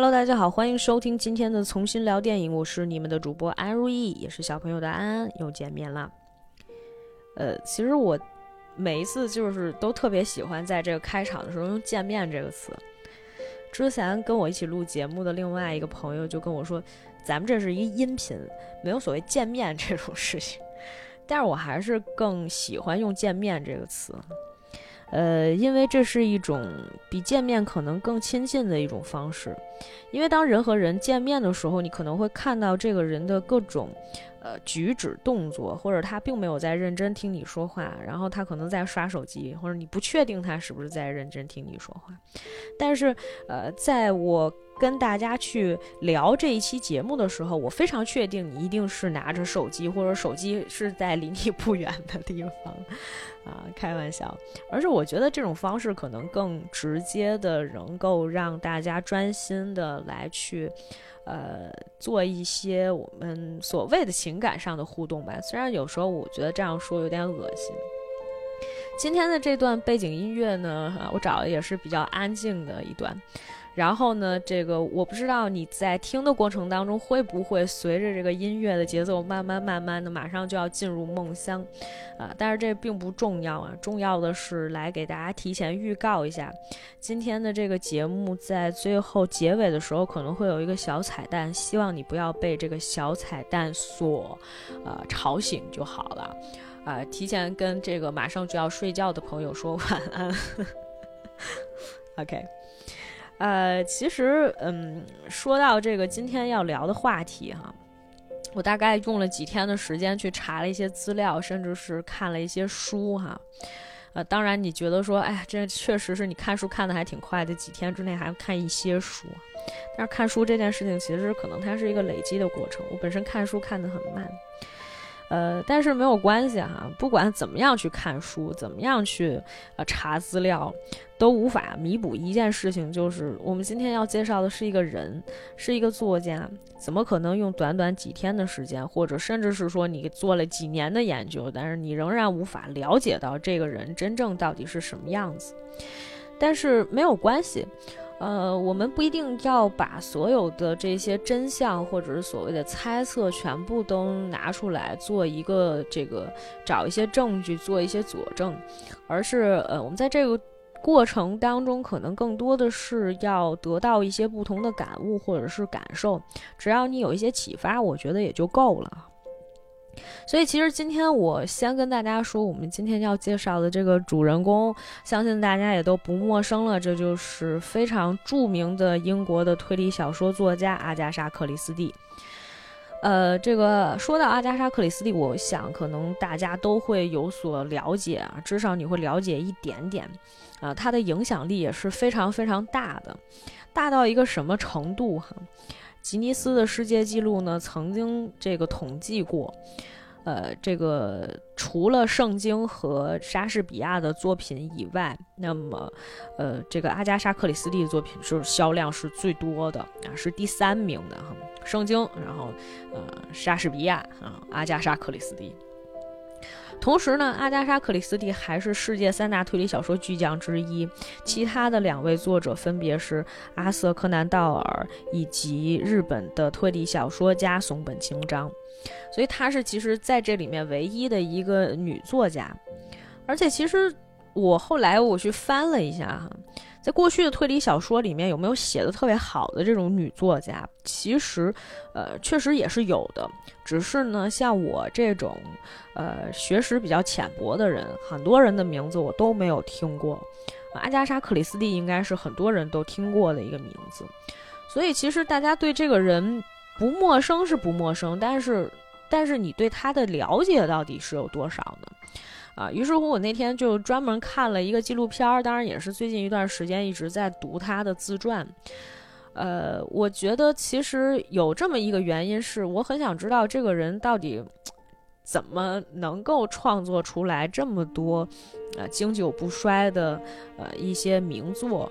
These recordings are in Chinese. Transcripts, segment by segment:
Hello，大家好，欢迎收听今天的重新聊电影，我是你们的主播安如意，也是小朋友的安安，又见面了。呃，其实我每一次就是都特别喜欢在这个开场的时候用“见面”这个词。之前跟我一起录节目的另外一个朋友就跟我说，咱们这是一音频，没有所谓见面这种事情。但是我还是更喜欢用“见面”这个词。呃，因为这是一种比见面可能更亲近的一种方式，因为当人和人见面的时候，你可能会看到这个人的各种，呃，举止动作，或者他并没有在认真听你说话，然后他可能在刷手机，或者你不确定他是不是在认真听你说话，但是，呃，在我。跟大家去聊这一期节目的时候，我非常确定你一定是拿着手机，或者手机是在离你不远的地方，啊，开玩笑。而且我觉得这种方式可能更直接的能够让大家专心的来去，呃，做一些我们所谓的情感上的互动吧。虽然有时候我觉得这样说有点恶心。今天的这段背景音乐呢，我找的也是比较安静的一段。然后呢，这个我不知道你在听的过程当中会不会随着这个音乐的节奏慢慢慢慢的马上就要进入梦乡，啊，但是这并不重要啊，重要的是来给大家提前预告一下，今天的这个节目在最后结尾的时候可能会有一个小彩蛋，希望你不要被这个小彩蛋所，呃，吵醒就好了，啊，提前跟这个马上就要睡觉的朋友说晚安，OK。呃，其实，嗯，说到这个今天要聊的话题哈，我大概用了几天的时间去查了一些资料，甚至是看了一些书哈。呃，当然你觉得说，哎呀，这确实是你看书看的还挺快的，几天之内还看一些书。但是看书这件事情，其实可能它是一个累积的过程。我本身看书看得很慢。呃，但是没有关系哈，不管怎么样去看书，怎么样去呃查资料，都无法弥补一件事情，就是我们今天要介绍的是一个人，是一个作家，怎么可能用短短几天的时间，或者甚至是说你做了几年的研究，但是你仍然无法了解到这个人真正到底是什么样子？但是没有关系。呃，我们不一定要把所有的这些真相或者是所谓的猜测全部都拿出来做一个这个找一些证据做一些佐证，而是呃，我们在这个过程当中可能更多的是要得到一些不同的感悟或者是感受，只要你有一些启发，我觉得也就够了。所以，其实今天我先跟大家说，我们今天要介绍的这个主人公，相信大家也都不陌生了。这就是非常著名的英国的推理小说作家阿加莎·克里斯蒂。呃，这个说到阿加莎·克里斯蒂，我想可能大家都会有所了解啊，至少你会了解一点点。啊，他的影响力也是非常非常大的，大到一个什么程度哈？吉尼斯的世界纪录呢，曾经这个统计过，呃，这个除了圣经和莎士比亚的作品以外，那么，呃，这个阿加莎·克里斯蒂的作品是销量是最多的啊，是第三名的哈。圣经，然后，呃，莎士比亚啊，阿加莎·克里斯蒂。同时呢，阿加莎·克里斯蒂还是世界三大推理小说巨匠之一，其他的两位作者分别是阿瑟·柯南·道尔以及日本的推理小说家松本清张，所以她是其实在这里面唯一的一个女作家，而且其实我后来我去翻了一下哈。在过去的推理小说里面，有没有写的特别好的这种女作家？其实，呃，确实也是有的。只是呢，像我这种，呃，学识比较浅薄的人，很多人的名字我都没有听过。阿加莎·克里斯蒂应该是很多人都听过的一个名字，所以其实大家对这个人不陌生是不陌生，但是，但是你对他的了解到底是有多少呢？啊，于是乎，我那天就专门看了一个纪录片儿，当然也是最近一段时间一直在读他的自传。呃，我觉得其实有这么一个原因，是我很想知道这个人到底怎么能够创作出来这么多呃经久不衰的呃一些名作。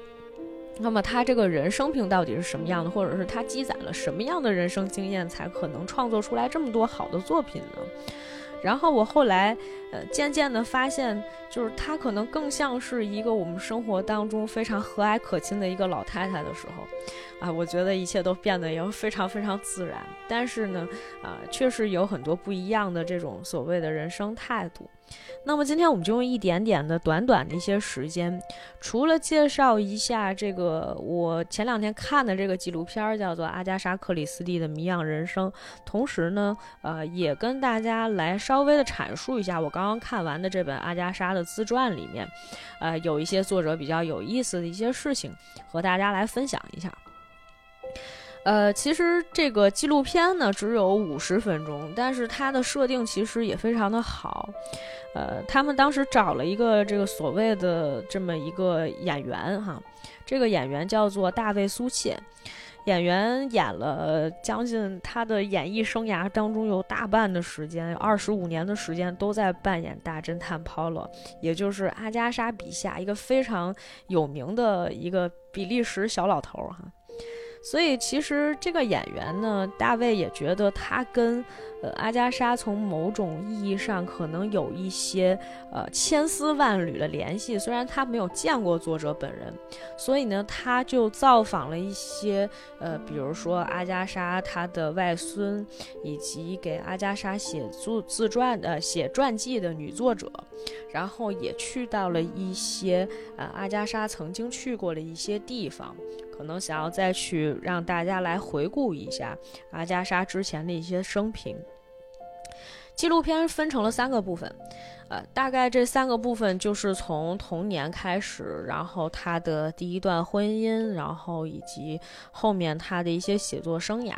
那么他这个人生平到底是什么样的，或者是他积攒了什么样的人生经验，才可能创作出来这么多好的作品呢？然后我后来。呃，渐渐的发现，就是她可能更像是一个我们生活当中非常和蔼可亲的一个老太太的时候，啊，我觉得一切都变得也非常非常自然。但是呢，啊，确实有很多不一样的这种所谓的人生态度。那么今天我们就用一点点的短短的一些时间，除了介绍一下这个我前两天看的这个纪录片，叫做《阿加莎·克里斯蒂的谜样人生》，同时呢，呃，也跟大家来稍微的阐述一下我刚刚看完的这本阿加莎的自传里面，呃，有一些作者比较有意思的一些事情和大家来分享一下。呃，其实这个纪录片呢只有五十分钟，但是它的设定其实也非常的好。呃，他们当时找了一个这个所谓的这么一个演员哈，这个演员叫做大卫苏切，演员演了将近他的演艺生涯当中有大半的时间，二十五年的时间都在扮演大侦探 Paulo，也就是阿加莎笔下一个非常有名的一个比利时小老头哈。所以其实这个演员呢，大卫也觉得他跟呃阿加莎从某种意义上可能有一些呃千丝万缕的联系。虽然他没有见过作者本人，所以呢，他就造访了一些呃，比如说阿加莎她的外孙，以及给阿加莎写作自传的写传记的女作者，然后也去到了一些呃阿加莎曾经去过的一些地方。可能想要再去让大家来回顾一下阿加莎之前的一些生平。纪录片分成了三个部分，呃，大概这三个部分就是从童年开始，然后他的第一段婚姻，然后以及后面他的一些写作生涯。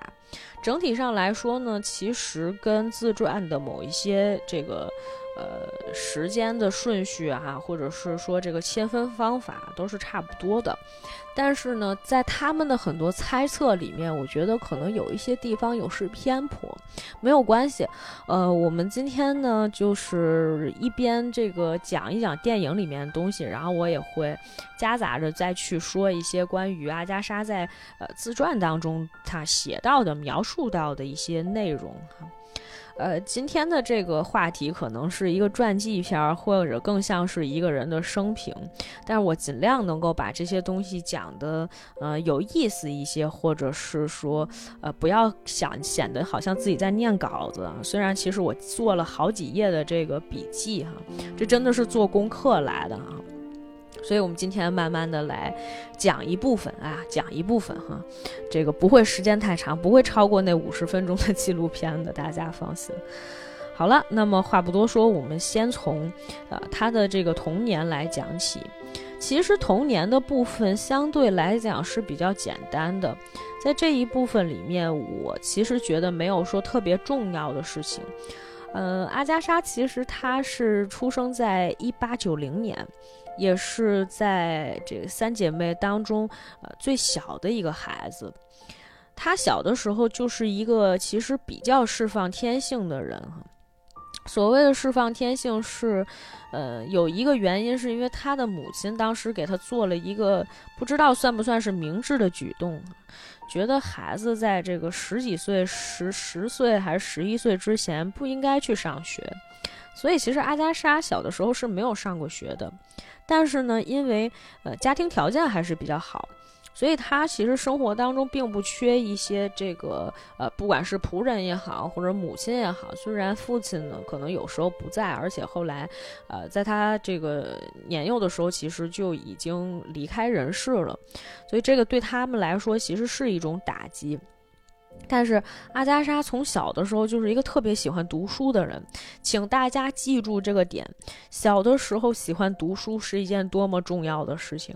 整体上来说呢，其实跟自传的某一些这个。呃，时间的顺序哈，或者是说这个切分方法都是差不多的，但是呢，在他们的很多猜测里面，我觉得可能有一些地方有失偏颇，没有关系。呃，我们今天呢，就是一边这个讲一讲电影里面的东西，然后我也会夹杂着再去说一些关于阿加莎在呃自传当中他写到的、描述到的一些内容哈。呃，今天的这个话题可能是一个传记片，或者更像是一个人的生平，但是我尽量能够把这些东西讲的呃有意思一些，或者是说呃不要想显得好像自己在念稿子，虽然其实我做了好几页的这个笔记哈，这真的是做功课来的哈。所以，我们今天慢慢的来讲一部分啊，讲一部分哈，这个不会时间太长，不会超过那五十分钟的纪录片的，大家放心。好了，那么话不多说，我们先从呃他的这个童年来讲起。其实童年的部分相对来讲是比较简单的，在这一部分里面，我其实觉得没有说特别重要的事情。呃，阿加莎其实她是出生在一八九零年。也是在这三姐妹当中，呃，最小的一个孩子。她小的时候就是一个其实比较释放天性的人哈。所谓的释放天性是，呃，有一个原因是因为她的母亲当时给她做了一个不知道算不算是明智的举动，觉得孩子在这个十几岁、十十岁还是十一岁之前不应该去上学。所以其实阿加莎小的时候是没有上过学的。但是呢，因为呃家庭条件还是比较好，所以他其实生活当中并不缺一些这个呃，不管是仆人也好，或者母亲也好。虽然父亲呢可能有时候不在，而且后来呃在他这个年幼的时候，其实就已经离开人世了，所以这个对他们来说其实是一种打击。但是阿加莎从小的时候就是一个特别喜欢读书的人，请大家记住这个点：小的时候喜欢读书是一件多么重要的事情。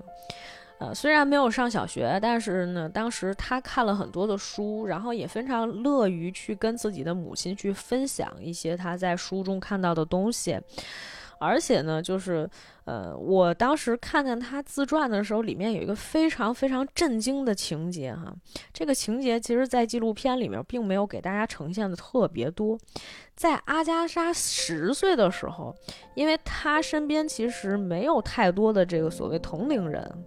呃，虽然没有上小学，但是呢，当时他看了很多的书，然后也非常乐于去跟自己的母亲去分享一些他在书中看到的东西。而且呢，就是，呃，我当时看见他自传的时候，里面有一个非常非常震惊的情节哈。这个情节其实，在纪录片里面并没有给大家呈现的特别多。在阿加莎十岁的时候，因为他身边其实没有太多的这个所谓同龄人。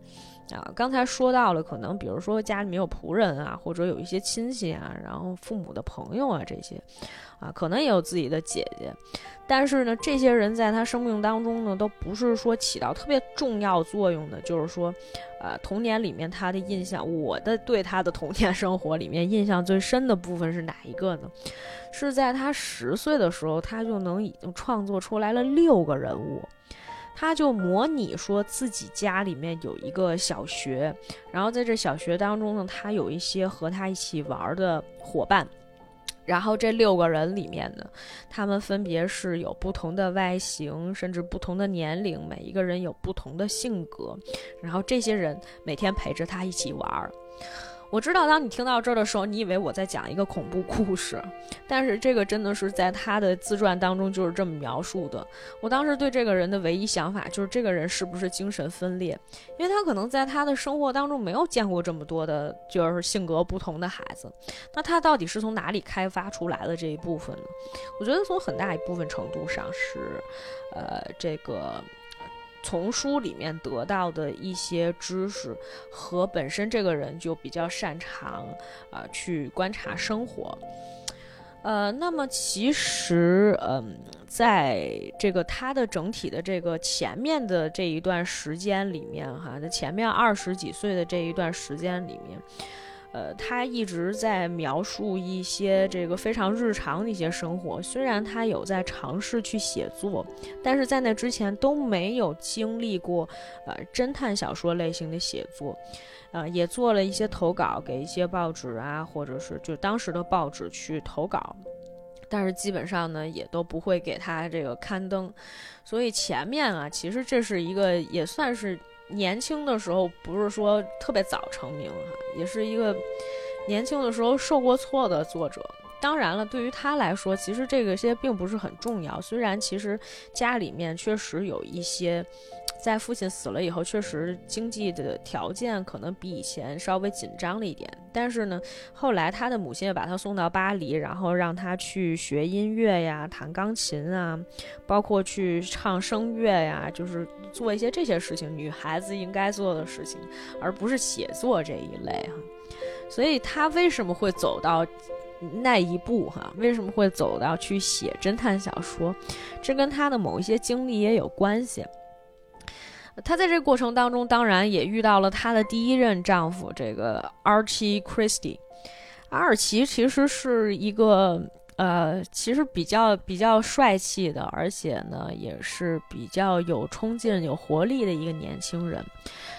啊，刚才说到了，可能比如说家里面有仆人啊，或者有一些亲戚啊，然后父母的朋友啊这些，啊，可能也有自己的姐姐，但是呢，这些人在他生命当中呢，都不是说起到特别重要作用的。就是说，呃，童年里面他的印象，我的对他的童年生活里面印象最深的部分是哪一个呢？是在他十岁的时候，他就能已经创作出来了六个人物。他就模拟说自己家里面有一个小学，然后在这小学当中呢，他有一些和他一起玩的伙伴，然后这六个人里面呢，他们分别是有不同的外形，甚至不同的年龄，每一个人有不同的性格，然后这些人每天陪着他一起玩。我知道，当你听到这儿的时候，你以为我在讲一个恐怖故事，但是这个真的是在他的自传当中就是这么描述的。我当时对这个人的唯一想法就是，这个人是不是精神分裂？因为他可能在他的生活当中没有见过这么多的，就是性格不同的孩子。那他到底是从哪里开发出来的这一部分呢？我觉得从很大一部分程度上是，呃，这个。从书里面得到的一些知识和本身这个人就比较擅长啊去观察生活，呃，那么其实嗯，在这个他的整体的这个前面的这一段时间里面哈，在前面二十几岁的这一段时间里面。呃，他一直在描述一些这个非常日常的一些生活。虽然他有在尝试去写作，但是在那之前都没有经历过呃侦探小说类型的写作。呃，也做了一些投稿给一些报纸啊，或者是就当时的报纸去投稿，但是基本上呢也都不会给他这个刊登。所以前面啊，其实这是一个也算是。年轻的时候不是说特别早成名哈，也是一个年轻的时候受过挫的作者。当然了，对于他来说，其实这个些并不是很重要。虽然其实家里面确实有一些。在父亲死了以后，确实经济的条件可能比以前稍微紧张了一点。但是呢，后来他的母亲也把他送到巴黎，然后让他去学音乐呀，弹钢琴啊，包括去唱声乐呀，就是做一些这些事情，女孩子应该做的事情，而不是写作这一类哈。所以他为什么会走到那一步哈？为什么会走到去写侦探小说？这跟他的某一些经历也有关系。她在这过程当中，当然也遇到了她的第一任丈夫，这个 Archie Christie。阿尔奇其实是一个呃，其实比较比较帅气的，而且呢，也是比较有冲劲、有活力的一个年轻人。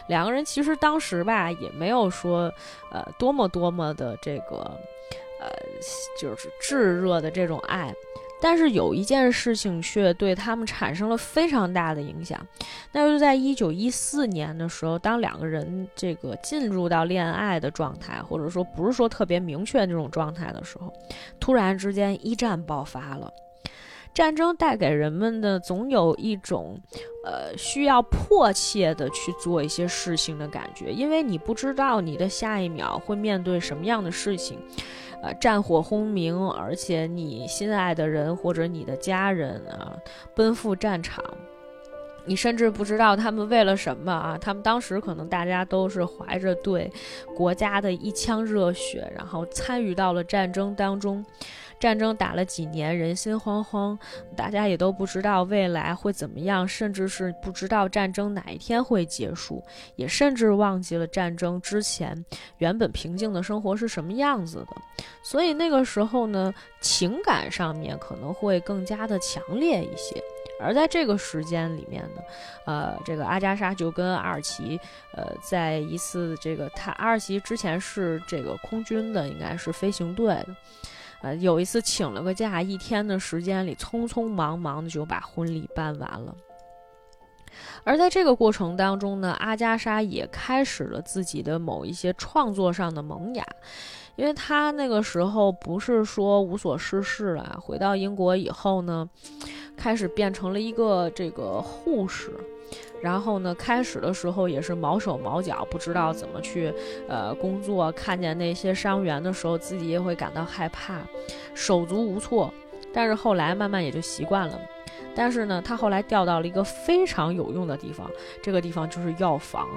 两个人其实当时吧，也没有说呃多么多么的这个呃，就是炙热的这种爱。但是有一件事情却对他们产生了非常大的影响，那就是在一九一四年的时候，当两个人这个进入到恋爱的状态，或者说不是说特别明确那种状态的时候，突然之间一战爆发了。战争带给人们的总有一种，呃，需要迫切的去做一些事情的感觉，因为你不知道你的下一秒会面对什么样的事情。呃，战火轰鸣，而且你心爱的人或者你的家人啊，奔赴战场，你甚至不知道他们为了什么啊？他们当时可能大家都是怀着对国家的一腔热血，然后参与到了战争当中。战争打了几年，人心惶惶，大家也都不知道未来会怎么样，甚至是不知道战争哪一天会结束，也甚至忘记了战争之前原本平静的生活是什么样子的。所以那个时候呢，情感上面可能会更加的强烈一些。而在这个时间里面呢，呃，这个阿加莎就跟阿尔奇，呃，在一次这个他阿尔奇之前是这个空军的，应该是飞行队的。呃，有一次请了个假，一天的时间里，匆匆忙忙的就把婚礼办完了。而在这个过程当中呢，阿加莎也开始了自己的某一些创作上的萌芽，因为她那个时候不是说无所事事了，回到英国以后呢，开始变成了一个这个护士。然后呢，开始的时候也是毛手毛脚，不知道怎么去呃工作。看见那些伤员的时候，自己也会感到害怕，手足无措。但是后来慢慢也就习惯了。但是呢，他后来调到了一个非常有用的地方，这个地方就是药房。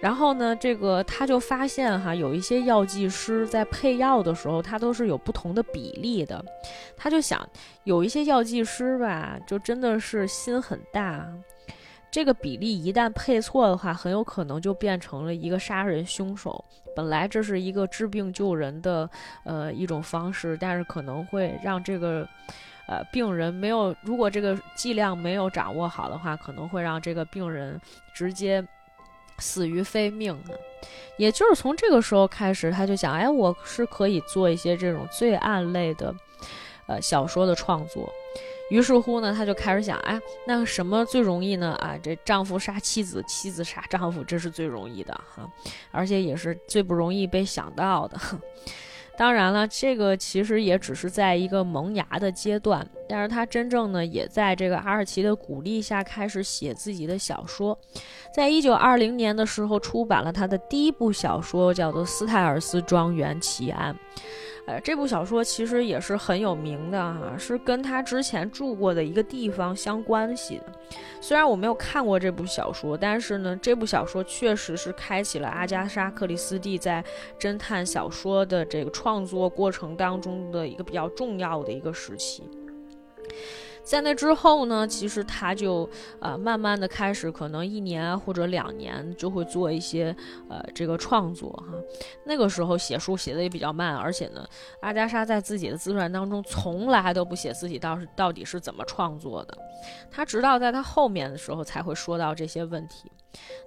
然后呢，这个他就发现哈，有一些药剂师在配药的时候，他都是有不同的比例的。他就想，有一些药剂师吧，就真的是心很大。这个比例一旦配错的话，很有可能就变成了一个杀人凶手。本来这是一个治病救人的呃一种方式，但是可能会让这个呃病人没有，如果这个剂量没有掌握好的话，可能会让这个病人直接。死于非命！也就是从这个时候开始，他就想，哎，我是可以做一些这种罪案类的，呃，小说的创作。于是乎呢，他就开始想，哎，那什么最容易呢？啊，这丈夫杀妻子，妻子杀丈夫，这是最容易的哈，而且也是最不容易被想到的。当然了，这个其实也只是在一个萌芽的阶段，但是他真正呢，也在这个阿尔奇的鼓励下开始写自己的小说，在一九二零年的时候出版了他的第一部小说，叫做《斯泰尔斯庄园奇案》。呃，这部小说其实也是很有名的哈，是跟他之前住过的一个地方相关系的。虽然我没有看过这部小说，但是呢，这部小说确实是开启了阿加莎·克里斯蒂在侦探小说的这个创作过程当中的一个比较重要的一个时期。在那之后呢，其实他就呃慢慢的开始，可能一年或者两年就会做一些呃这个创作哈。那个时候写书写的也比较慢，而且呢，阿加莎在自己的自传当中从来都不写自己到到底是怎么创作的，他直到在他后面的时候才会说到这些问题。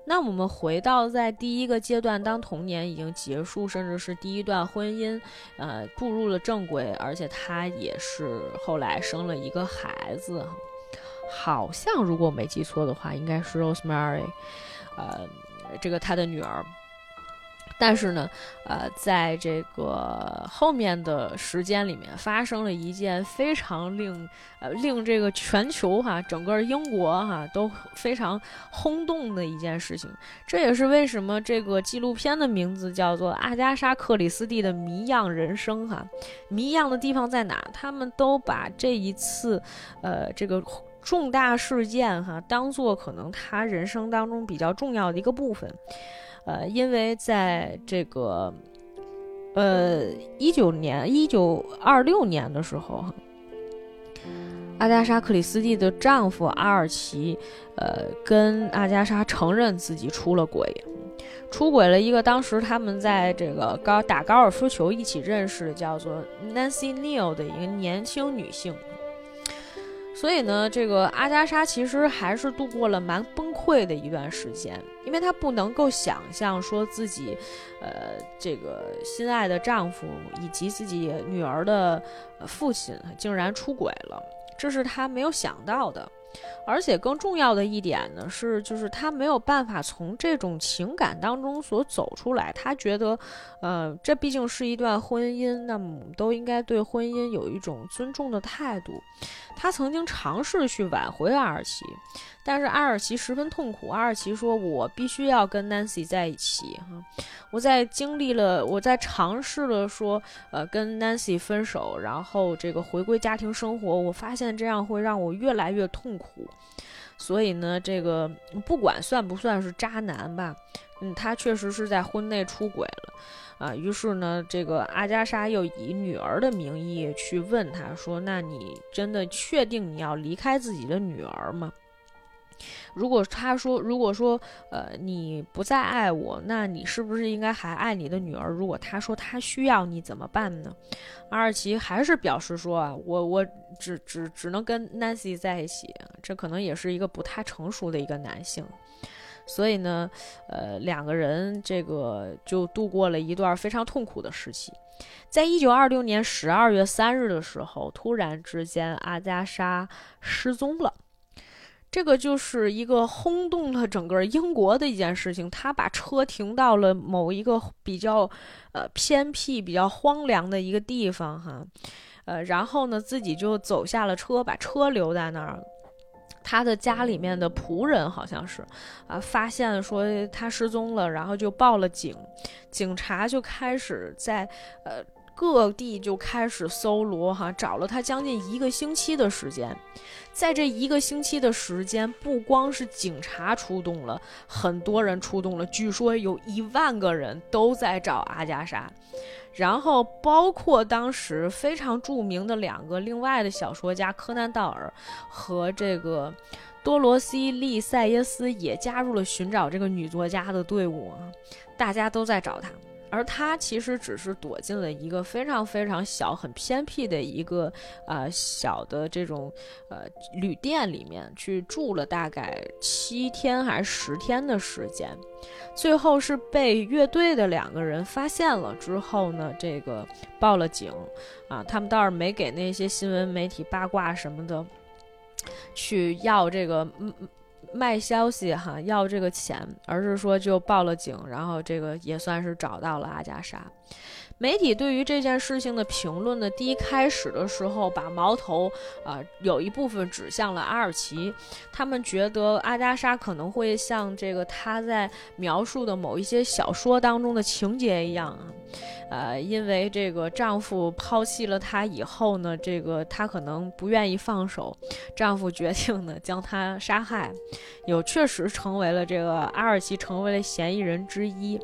那我们回到在第一个阶段，当童年已经结束，甚至是第一段婚姻，呃，步入了正轨，而且他也是后来生了一个孩子，好像如果我没记错的话，应该是 Rosemary，呃，这个他的女儿。但是呢，呃，在这个后面的时间里面，发生了一件非常令呃令这个全球哈，整个英国哈都非常轰动的一件事情。这也是为什么这个纪录片的名字叫做《阿加莎·克里斯蒂的谜样人生》哈。谜样的地方在哪？他们都把这一次，呃，这个重大事件哈，当做可能他人生当中比较重要的一个部分。呃，因为在这个，呃，一九年一九二六年的时候，阿加莎·克里斯蒂的丈夫阿尔奇，呃，跟阿加莎承认自己出了轨，出轨了一个当时他们在这个高打高尔夫球一起认识的叫做 Nancy Neal 的一个年轻女性。所以呢，这个阿加莎其实还是度过了蛮崩溃的一段时间，因为她不能够想象说自己，呃，这个心爱的丈夫以及自己女儿的父亲竟然出轨了，这是她没有想到的。而且更重要的一点呢，是就是她没有办法从这种情感当中所走出来。她觉得，呃，这毕竟是一段婚姻，那么都应该对婚姻有一种尊重的态度。她曾经尝试去挽回阿尔奇。但是阿尔奇十分痛苦。阿尔奇说：“我必须要跟 Nancy 在一起。哈，我在经历了，我在尝试了说，呃，跟 Nancy 分手，然后这个回归家庭生活。我发现这样会让我越来越痛苦。所以呢，这个不管算不算是渣男吧，嗯，他确实是在婚内出轨了啊。于是呢，这个阿加莎又以女儿的名义去问他说：‘那你真的确定你要离开自己的女儿吗？’”如果他说，如果说，呃，你不再爱我，那你是不是应该还爱你的女儿？如果他说他需要你怎么办呢？阿尔奇还是表示说啊，我我只只只能跟 Nancy 在一起，这可能也是一个不太成熟的一个男性，所以呢，呃，两个人这个就度过了一段非常痛苦的时期。在一九二六年十二月三日的时候，突然之间，阿加莎失踪了。这个就是一个轰动了整个英国的一件事情。他把车停到了某一个比较，呃偏僻、比较荒凉的一个地方，哈，呃，然后呢，自己就走下了车，把车留在那儿。他的家里面的仆人好像是，啊，发现说他失踪了，然后就报了警。警察就开始在，呃。各地就开始搜罗，哈，找了他将近一个星期的时间。在这一个星期的时间，不光是警察出动了，很多人出动了，据说有一万个人都在找阿加莎。然后，包括当时非常著名的两个另外的小说家柯南道尔和这个多罗西利塞耶斯也加入了寻找这个女作家的队伍，大家都在找她。而他其实只是躲进了一个非常非常小、很偏僻的一个呃小的这种呃旅店里面去住了大概七天还是十天的时间，最后是被乐队的两个人发现了之后呢，这个报了警啊，他们倒是没给那些新闻媒体八卦什么的去要这个。卖消息哈，要这个钱，而是说就报了警，然后这个也算是找到了阿加莎。媒体对于这件事情的评论呢，第一开始的时候把矛头啊有一部分指向了阿尔奇，他们觉得阿加莎可能会像这个他在描述的某一些小说当中的情节一样啊，呃，因为这个丈夫抛弃了她以后呢，这个她可能不愿意放手，丈夫决定呢将她杀害，有确实成为了这个阿尔奇成为了嫌疑人之一。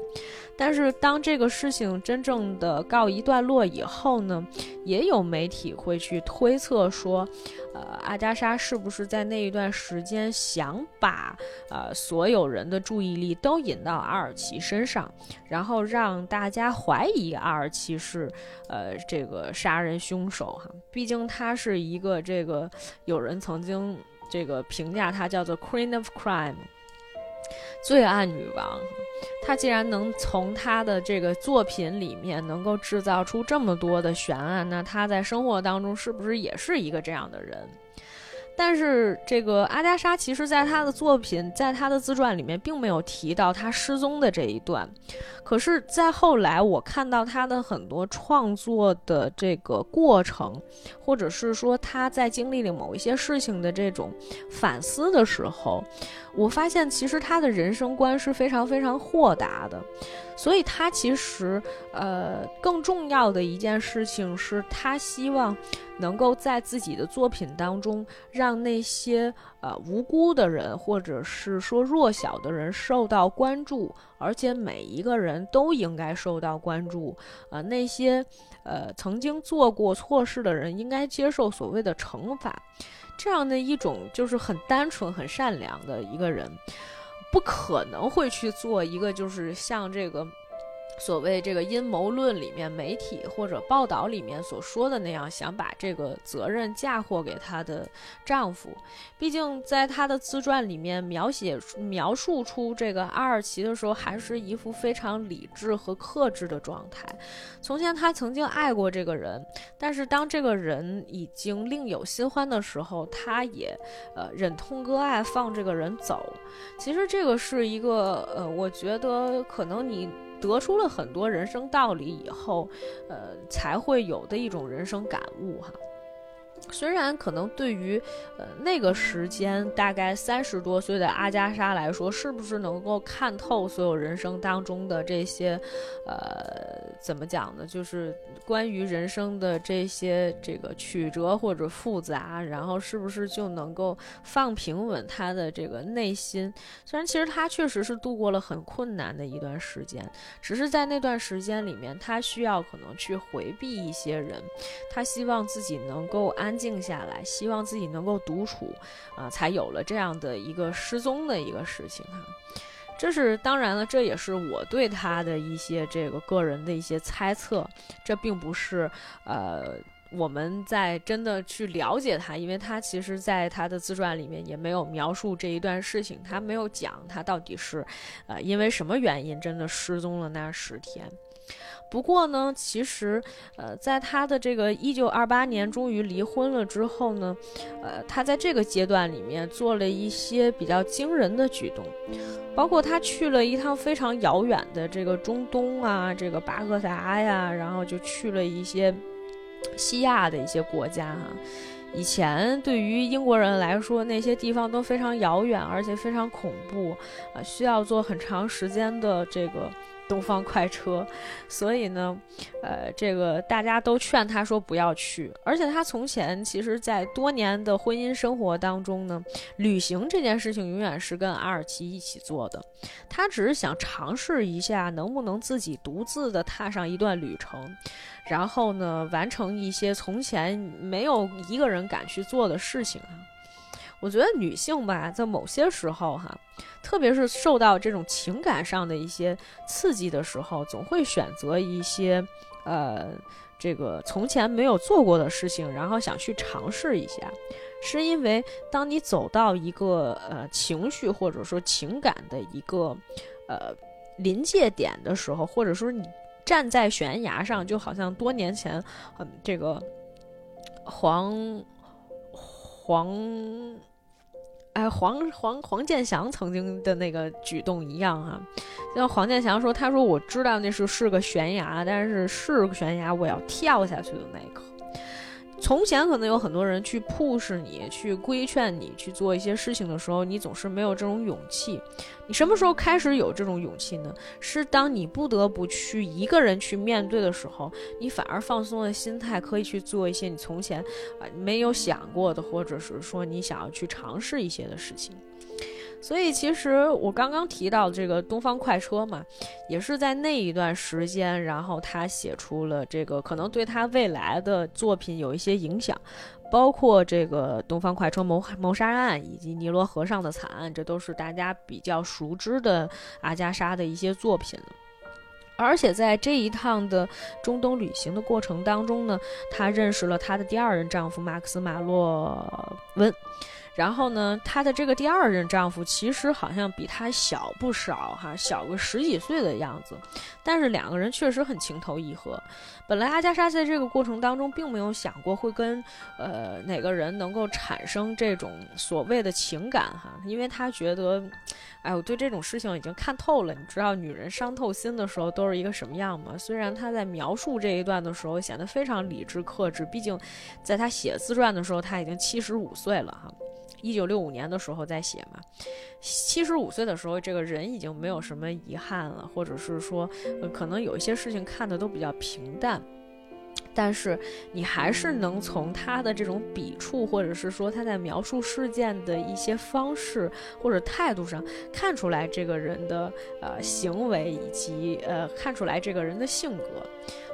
但是当这个事情真正的告一段落以后呢，也有媒体会去推测说，呃，阿加莎是不是在那一段时间想把呃所有人的注意力都引到阿尔奇身上，然后让大家怀疑阿尔奇是呃这个杀人凶手哈？毕竟他是一个这个有人曾经这个评价他叫做 Queen of Crime。罪案女王，她既然能从她的这个作品里面能够制造出这么多的悬案，那她在生活当中是不是也是一个这样的人？但是这个阿加莎其实在她的作品，在她的自传里面并没有提到她失踪的这一段。可是，在后来我看到她的很多创作的这个过程，或者是说她在经历了某一些事情的这种反思的时候，我发现其实她的人生观是非常非常豁达的。所以他其实，呃，更重要的一件事情是他希望。能够在自己的作品当中，让那些呃无辜的人，或者是说弱小的人受到关注，而且每一个人都应该受到关注。呃，那些呃曾经做过错事的人，应该接受所谓的惩罚。这样的一种就是很单纯、很善良的一个人，不可能会去做一个就是像这个。所谓这个阴谋论里面，媒体或者报道里面所说的那样，想把这个责任嫁祸给她的丈夫。毕竟在她的自传里面描写描述出这个阿尔奇的时候，还是一副非常理智和克制的状态。从前她曾经爱过这个人，但是当这个人已经另有新欢的时候，她也呃忍痛割爱，放这个人走。其实这个是一个呃，我觉得可能你。得出了很多人生道理以后，呃，才会有的一种人生感悟哈。虽然可能对于呃那个时间大概三十多岁的阿加莎来说，是不是能够看透所有人生当中的这些，呃，怎么讲呢？就是关于人生的这些这个曲折或者复杂，然后是不是就能够放平稳他的这个内心？虽然其实他确实是度过了很困难的一段时间，只是在那段时间里面，他需要可能去回避一些人，他希望自己能够安。静下来，希望自己能够独处，啊，才有了这样的一个失踪的一个事情哈。这是当然了，这也是我对他的一些这个个人的一些猜测，这并不是呃我们在真的去了解他，因为他其实在他的自传里面也没有描述这一段事情，他没有讲他到底是呃因为什么原因真的失踪了那十天。不过呢，其实，呃，在他的这个一九二八年终于离婚了之后呢，呃，他在这个阶段里面做了一些比较惊人的举动，包括他去了一趟非常遥远的这个中东啊，这个巴格达呀，然后就去了一些西亚的一些国家哈。以前对于英国人来说，那些地方都非常遥远，而且非常恐怖，啊，需要做很长时间的这个。东方快车，所以呢，呃，这个大家都劝他说不要去。而且他从前其实，在多年的婚姻生活当中呢，旅行这件事情永远是跟阿尔奇一起做的。他只是想尝试一下，能不能自己独自的踏上一段旅程，然后呢，完成一些从前没有一个人敢去做的事情啊。我觉得女性吧，在某些时候哈，特别是受到这种情感上的一些刺激的时候，总会选择一些，呃，这个从前没有做过的事情，然后想去尝试一下。是因为当你走到一个呃情绪或者说情感的一个呃临界点的时候，或者说你站在悬崖上，就好像多年前，嗯，这个黄。黄，哎，黄黄黄建祥曾经的那个举动一样啊，像黄建祥说：“他说我知道那是是个悬崖，但是是个悬崖，我要跳下去的那一刻。”从前可能有很多人去 push 你，去规劝你去做一些事情的时候，你总是没有这种勇气。你什么时候开始有这种勇气呢？是当你不得不去一个人去面对的时候，你反而放松了心态，可以去做一些你从前啊没有想过的，或者是说你想要去尝试一些的事情。所以，其实我刚刚提到这个东方快车嘛，也是在那一段时间，然后他写出了这个可能对他未来的作品有一些影响，包括这个东方快车谋谋杀案以及尼罗河上的惨案，这都是大家比较熟知的阿加莎的一些作品。而且在这一趟的中东旅行的过程当中呢，他认识了她的第二任丈夫马克思马洛温。然后呢，她的这个第二任丈夫其实好像比她小不少哈，小个十几岁的样子，但是两个人确实很情投意合。本来阿加莎在这个过程当中并没有想过会跟呃哪个人能够产生这种所谓的情感哈，因为她觉得，哎，我对这种事情已经看透了。你知道女人伤透心的时候都是一个什么样吗？虽然她在描述这一段的时候显得非常理智克制，毕竟在她写自传的时候她已经七十五岁了哈。一九六五年的时候在写嘛，七十五岁的时候，这个人已经没有什么遗憾了，或者是说，可能有一些事情看的都比较平淡，但是你还是能从他的这种笔触，或者是说他在描述事件的一些方式或者态度上，看出来这个人的呃行为，以及呃看出来这个人的性格。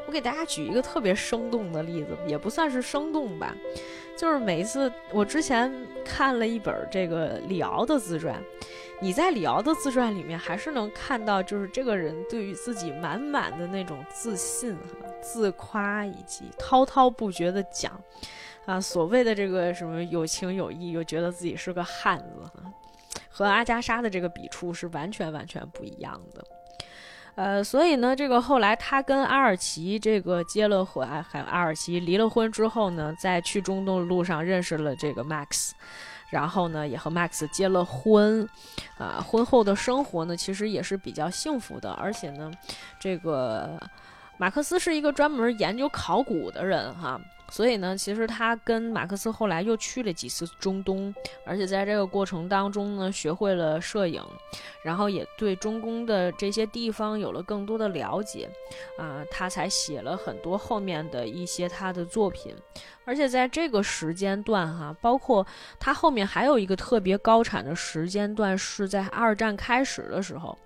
我给大家举一个特别生动的例子，也不算是生动吧。就是每一次，我之前看了一本这个李敖的自传，你在李敖的自传里面还是能看到，就是这个人对于自己满满的那种自信、自夸以及滔滔不绝的讲，啊，所谓的这个什么有情有义，又觉得自己是个汉子，和阿加莎的这个笔触是完全完全不一样的。呃，所以呢，这个后来他跟阿尔奇这个结了婚，还有阿尔奇离了婚之后呢，在去中东的路上认识了这个 Max，然后呢，也和 Max 结了婚，啊，婚后的生活呢，其实也是比较幸福的，而且呢，这个马克思是一个专门研究考古的人哈。所以呢，其实他跟马克思后来又去了几次中东，而且在这个过程当中呢，学会了摄影，然后也对中东的这些地方有了更多的了解，啊，他才写了很多后面的一些他的作品。而且在这个时间段哈，包括他后面还有一个特别高产的时间段，是在二战开始的时候。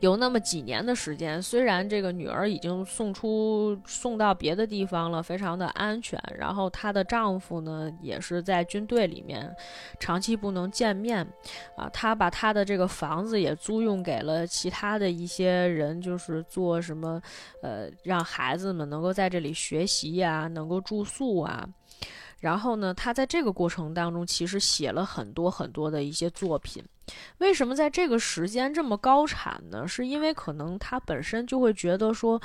有那么几年的时间，虽然这个女儿已经送出送到别的地方了，非常的安全。然后她的丈夫呢，也是在军队里面，长期不能见面。啊，她把她的这个房子也租用给了其他的一些人，就是做什么，呃，让孩子们能够在这里学习呀，能够住宿啊。然后呢，他在这个过程当中，其实写了很多很多的一些作品。为什么在这个时间这么高产呢？是因为可能他本身就会觉得说，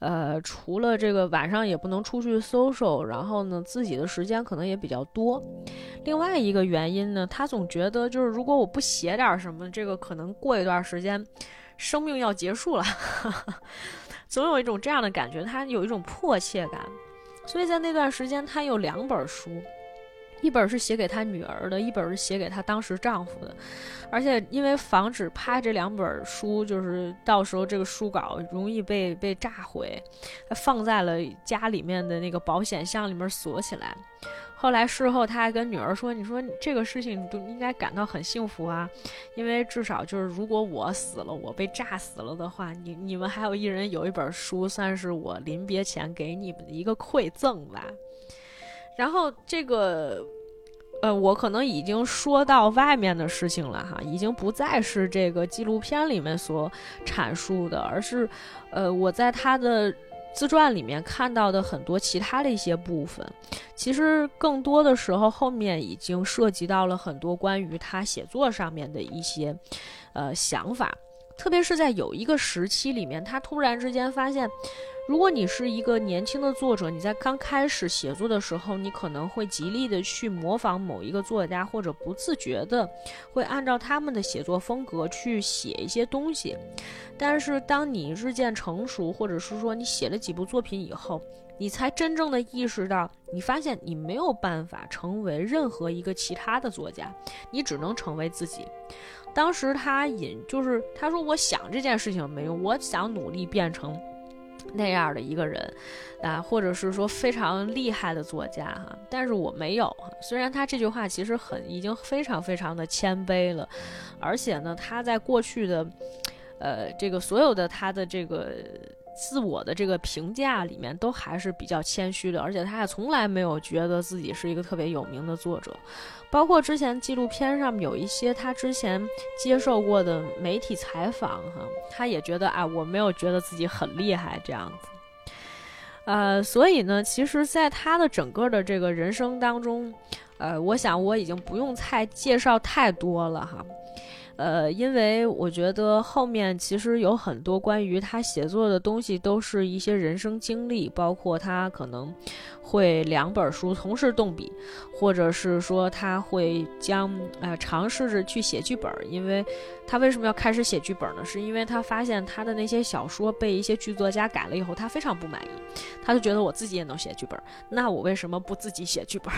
呃，除了这个晚上也不能出去 social，然后呢，自己的时间可能也比较多。另外一个原因呢，他总觉得就是如果我不写点什么，这个可能过一段时间，生命要结束了，总有一种这样的感觉，他有一种迫切感。所以在那段时间，她有两本书，一本是写给她女儿的，一本是写给她当时丈夫的。而且因为防止怕这两本书，就是到时候这个书稿容易被被炸毁，她放在了家里面的那个保险箱里面锁起来。后来事后他还跟女儿说：“你说这个事情都应该感到很幸福啊，因为至少就是如果我死了，我被炸死了的话，你你们还有一人有一本书，算是我临别前给你们的一个馈赠吧。”然后这个。呃，我可能已经说到外面的事情了哈，已经不再是这个纪录片里面所阐述的，而是，呃，我在他的自传里面看到的很多其他的一些部分。其实更多的时候，后面已经涉及到了很多关于他写作上面的一些，呃，想法。特别是在有一个时期里面，他突然之间发现。如果你是一个年轻的作者，你在刚开始写作的时候，你可能会极力的去模仿某一个作家，或者不自觉的会按照他们的写作风格去写一些东西。但是当你日渐成熟，或者是说你写了几部作品以后，你才真正的意识到，你发现你没有办法成为任何一个其他的作家，你只能成为自己。当时他引就是他说，我想这件事情没用，我想努力变成。那样的一个人，啊，或者是说非常厉害的作家哈，但是我没有。虽然他这句话其实很已经非常非常的谦卑了，而且呢，他在过去的，呃，这个所有的他的这个自我的这个评价里面都还是比较谦虚的，而且他也从来没有觉得自己是一个特别有名的作者。包括之前纪录片上面有一些他之前接受过的媒体采访，哈，他也觉得啊，我没有觉得自己很厉害这样子，呃，所以呢，其实，在他的整个的这个人生当中，呃，我想我已经不用太介绍太多了哈。呃，因为我觉得后面其实有很多关于他写作的东西，都是一些人生经历，包括他可能会两本书同时动笔，或者是说他会将呃尝试着去写剧本。因为他为什么要开始写剧本呢？是因为他发现他的那些小说被一些剧作家改了以后，他非常不满意，他就觉得我自己也能写剧本，那我为什么不自己写剧本？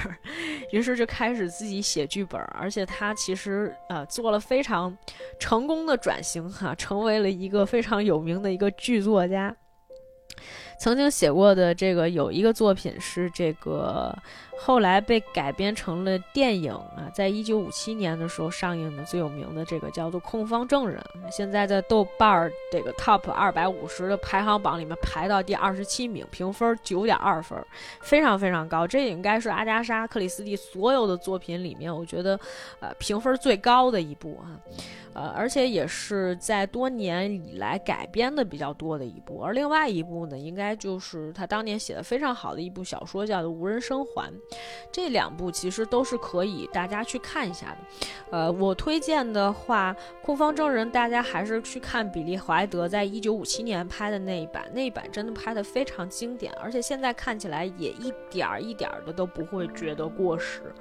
于是就开始自己写剧本，而且他其实呃做了非常。成功的转型哈，成为了一个非常有名的一个剧作家。曾经写过的这个有一个作品是这个。后来被改编成了电影啊，在一九五七年的时候上映的最有名的这个叫做《控方证人》，现在在豆瓣儿这个 Top 二百五十的排行榜里面排到第二十七名，评分九点二分，非常非常高。这应该是阿加莎·克里斯蒂所有的作品里面，我觉得呃评分最高的一部啊，呃，而且也是在多年以来改编的比较多的一部。而另外一部呢，应该就是他当年写的非常好的一部小说，叫做《无人生还》。这两部其实都是可以大家去看一下的，呃，我推荐的话，《控方证人》大家还是去看比利·怀德在一九五七年拍的那一版，那一版真的拍的非常经典，而且现在看起来也一点儿一点儿的都不会觉得过时。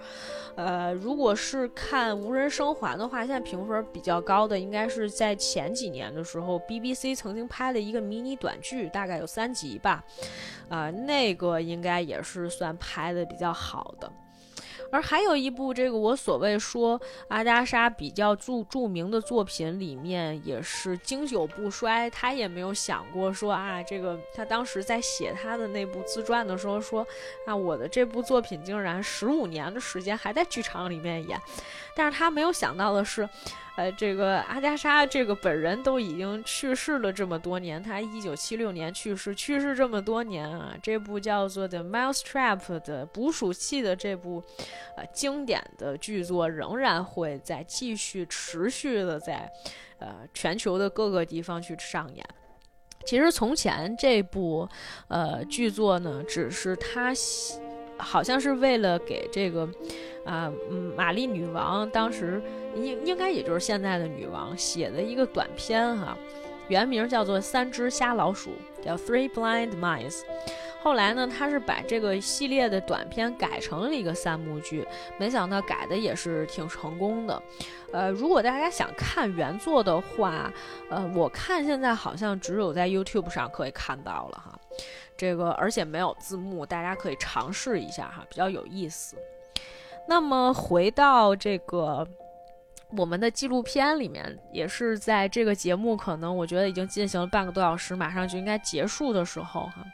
呃，如果是看《无人生还》的话，现在评分比较高的应该是在前几年的时候，BBC 曾经拍了一个迷你短剧，大概有三集吧。啊，那个应该也是算拍的比较好的，而还有一部这个我所谓说阿加莎比较著著名的作品里面也是经久不衰，他也没有想过说啊，这个他当时在写他的那部自传的时候说啊，我的这部作品竟然十五年的时间还在剧场里面演，但是他没有想到的是。呃，这个阿加莎这个本人都已经去世了这么多年，他一九七六年去世，去世这么多年啊，这部叫做《The Mouse Trap》的捕鼠器的这部，呃，经典的剧作仍然会在继续持续的在，呃，全球的各个地方去上演。其实从前这部，呃，剧作呢，只是他好像是为了给这个。啊，嗯，玛丽女王当时应应该也就是现在的女王写的一个短片哈，原名叫做《三只瞎老鼠》，叫《Three Blind Mice》。后来呢，他是把这个系列的短片改成了一个三幕剧，没想到改的也是挺成功的。呃，如果大家想看原作的话，呃，我看现在好像只有在 YouTube 上可以看到了哈，这个而且没有字幕，大家可以尝试一下哈，比较有意思。那么回到这个我们的纪录片里面，也是在这个节目可能我觉得已经进行了半个多小时，马上就应该结束的时候哈，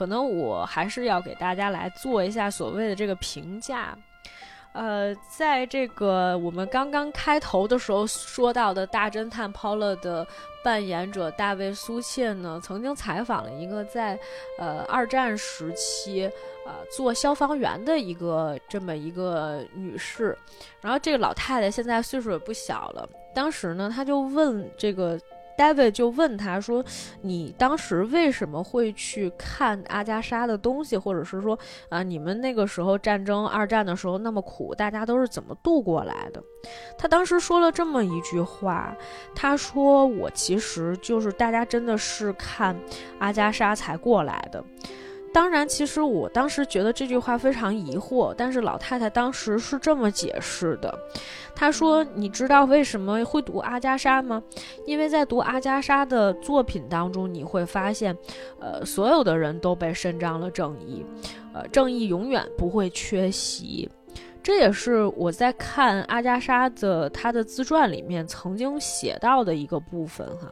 可能我还是要给大家来做一下所谓的这个评价。呃，在这个我们刚刚开头的时候说到的大侦探 Paul 的扮演者大卫苏切呢，曾经采访了一个在呃二战时期呃做消防员的一个这么一个女士，然后这个老太太现在岁数也不小了，当时呢，她就问这个。David 就问他说：“你当时为什么会去看阿加莎的东西，或者是说啊，你们那个时候战争二战的时候那么苦，大家都是怎么度过来的？”他当时说了这么一句话，他说：“我其实就是大家真的是看阿加莎才过来的。”当然，其实我当时觉得这句话非常疑惑，但是老太太当时是这么解释的。她说：“你知道为什么会读阿加莎吗？因为在读阿加莎的作品当中，你会发现，呃，所有的人都被伸张了正义，呃，正义永远不会缺席。这也是我在看阿加莎的她的自传里面曾经写到的一个部分哈。”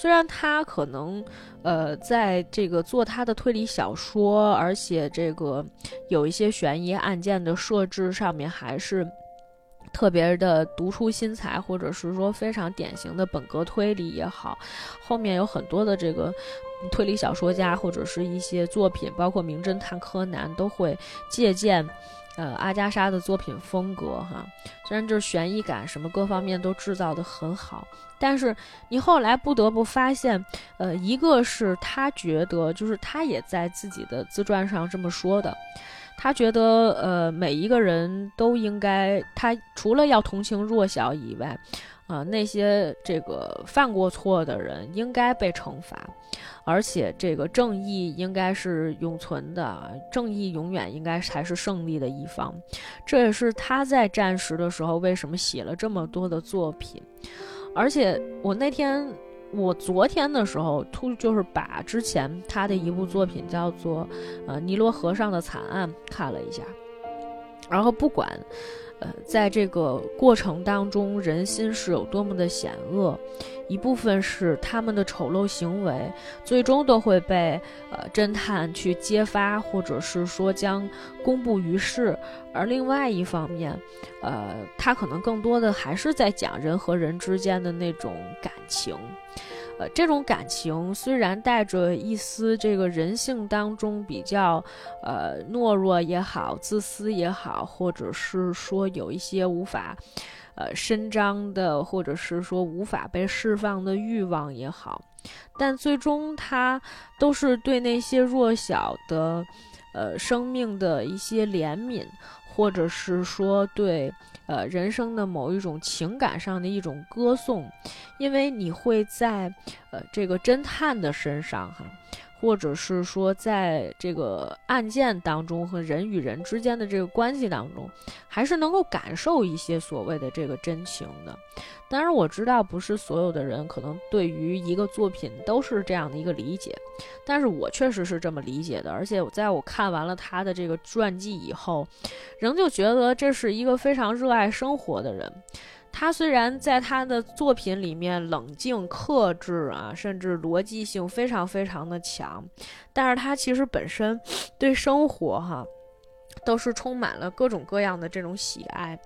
虽然他可能，呃，在这个做他的推理小说，而且这个有一些悬疑案件的设置上面还是特别的独出心裁，或者是说非常典型的本格推理也好，后面有很多的这个推理小说家或者是一些作品，包括名侦探柯南都会借鉴。呃，阿加莎的作品风格哈，虽然就是悬疑感什么各方面都制造得很好，但是你后来不得不发现，呃，一个是他觉得，就是他也在自己的自传上这么说的，他觉得呃，每一个人都应该，他除了要同情弱小以外。啊，那些这个犯过错的人应该被惩罚，而且这个正义应该是永存的，正义永远应该才是胜利的一方。这也是他在战时的时候为什么写了这么多的作品。而且我那天，我昨天的时候突就是把之前他的一部作品叫做《呃尼罗河上的惨案》看了一下，然后不管。呃，在这个过程当中，人心是有多么的险恶，一部分是他们的丑陋行为，最终都会被呃侦探去揭发，或者是说将公布于世；而另外一方面，呃，他可能更多的还是在讲人和人之间的那种感情。呃，这种感情虽然带着一丝这个人性当中比较，呃，懦弱也好，自私也好，或者是说有一些无法，呃，伸张的，或者是说无法被释放的欲望也好，但最终它都是对那些弱小的，呃，生命的一些怜悯，或者是说对。呃，人生的某一种情感上的一种歌颂，因为你会在呃这个侦探的身上哈。或者是说，在这个案件当中和人与人之间的这个关系当中，还是能够感受一些所谓的这个真情的。当然，我知道不是所有的人可能对于一个作品都是这样的一个理解，但是我确实是这么理解的。而且，在我看完了他的这个传记以后，仍旧觉得这是一个非常热爱生活的人。他虽然在他的作品里面冷静克制啊，甚至逻辑性非常非常的强，但是他其实本身对生活哈都是充满了各种各样的这种喜爱。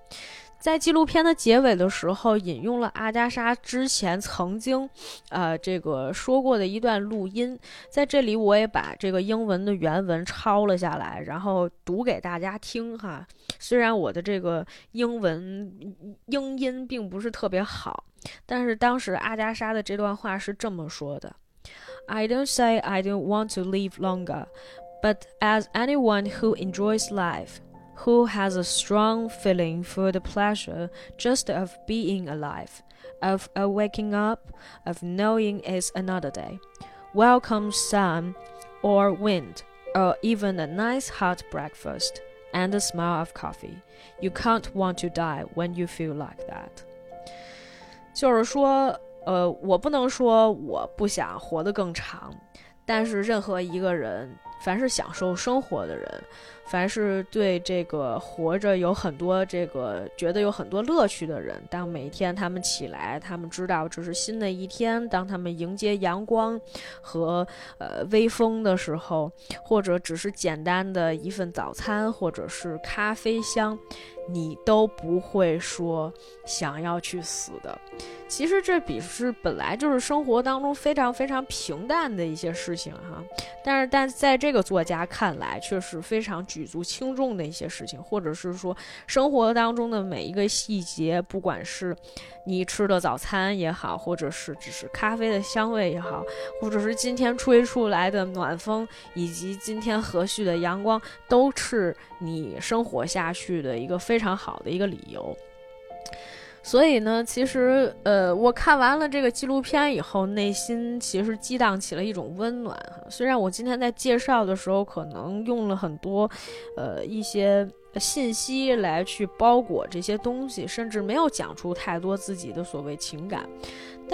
在纪录片的结尾的时候，引用了阿加莎之前曾经，呃，这个说过的一段录音，在这里我也把这个英文的原文抄了下来，然后读给大家听哈。虽然我的这个英文英音并不是特别好，但是当时阿加莎的这段话是这么说的：“I don't say I don't want to live longer, but as anyone who enjoys life。” who has a strong feeling for the pleasure just of being alive, of waking up, of knowing it's another day. Welcome sun or wind, or even a nice hot breakfast and a smile of coffee. You can't want to die when you feel like that. 就是说，呃，我不能说我不想活得更长，但是任何一个人 凡是享受生活的人，凡是对这个活着有很多这个觉得有很多乐趣的人，当每一天他们起来，他们知道这是新的一天，当他们迎接阳光和呃微风的时候，或者只是简单的一份早餐，或者是咖啡香。你都不会说想要去死的，其实这比是本来就是生活当中非常非常平淡的一些事情哈，但是但在这这个作家看来却是非常举足轻重的一些事情，或者是说生活当中的每一个细节，不管是你吃的早餐也好，或者是只是咖啡的香味也好，或者是今天吹出来的暖风，以及今天和煦的阳光，都是你生活下去的一个。非常好的一个理由，所以呢，其实呃，我看完了这个纪录片以后，内心其实激荡起了一种温暖。虽然我今天在介绍的时候，可能用了很多呃一些信息来去包裹这些东西，甚至没有讲出太多自己的所谓情感。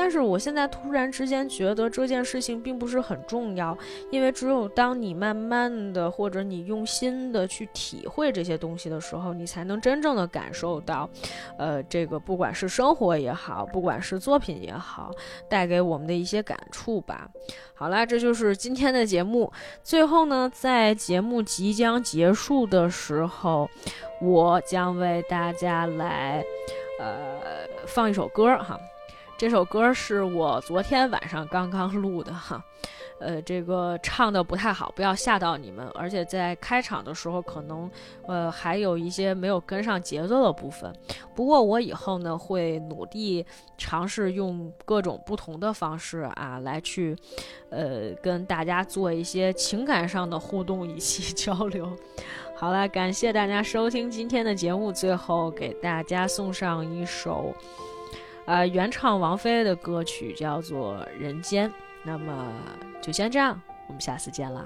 但是我现在突然之间觉得这件事情并不是很重要，因为只有当你慢慢的或者你用心的去体会这些东西的时候，你才能真正的感受到，呃，这个不管是生活也好，不管是作品也好，带给我们的一些感触吧。好啦，这就是今天的节目。最后呢，在节目即将结束的时候，我将为大家来，呃，放一首歌哈。这首歌是我昨天晚上刚刚录的哈，呃，这个唱的不太好，不要吓到你们。而且在开场的时候，可能呃还有一些没有跟上节奏的部分。不过我以后呢会努力尝试用各种不同的方式啊来去，呃，跟大家做一些情感上的互动以及 交流。好了，感谢大家收听今天的节目，最后给大家送上一首。呃，原唱王菲的歌曲叫做《人间》，那么就先这样，我们下次见了。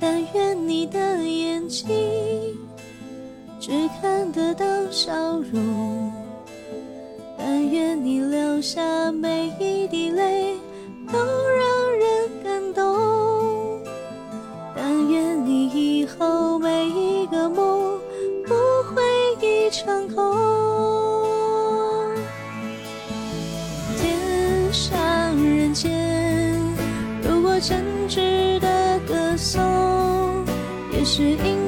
但愿你的眼睛只看得到笑容，但愿你流下每一滴泪都让人感动，但愿你以后每一个梦不会一场空。天上人间，如果真是因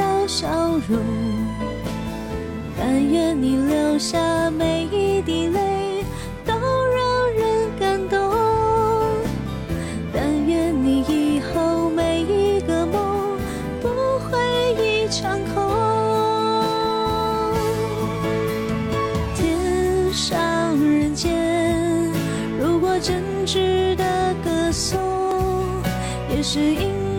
的笑容但愿你流下每一滴泪都让人感动。但愿你以后每一个梦不会一场空。天上人间如果真值得歌颂也是因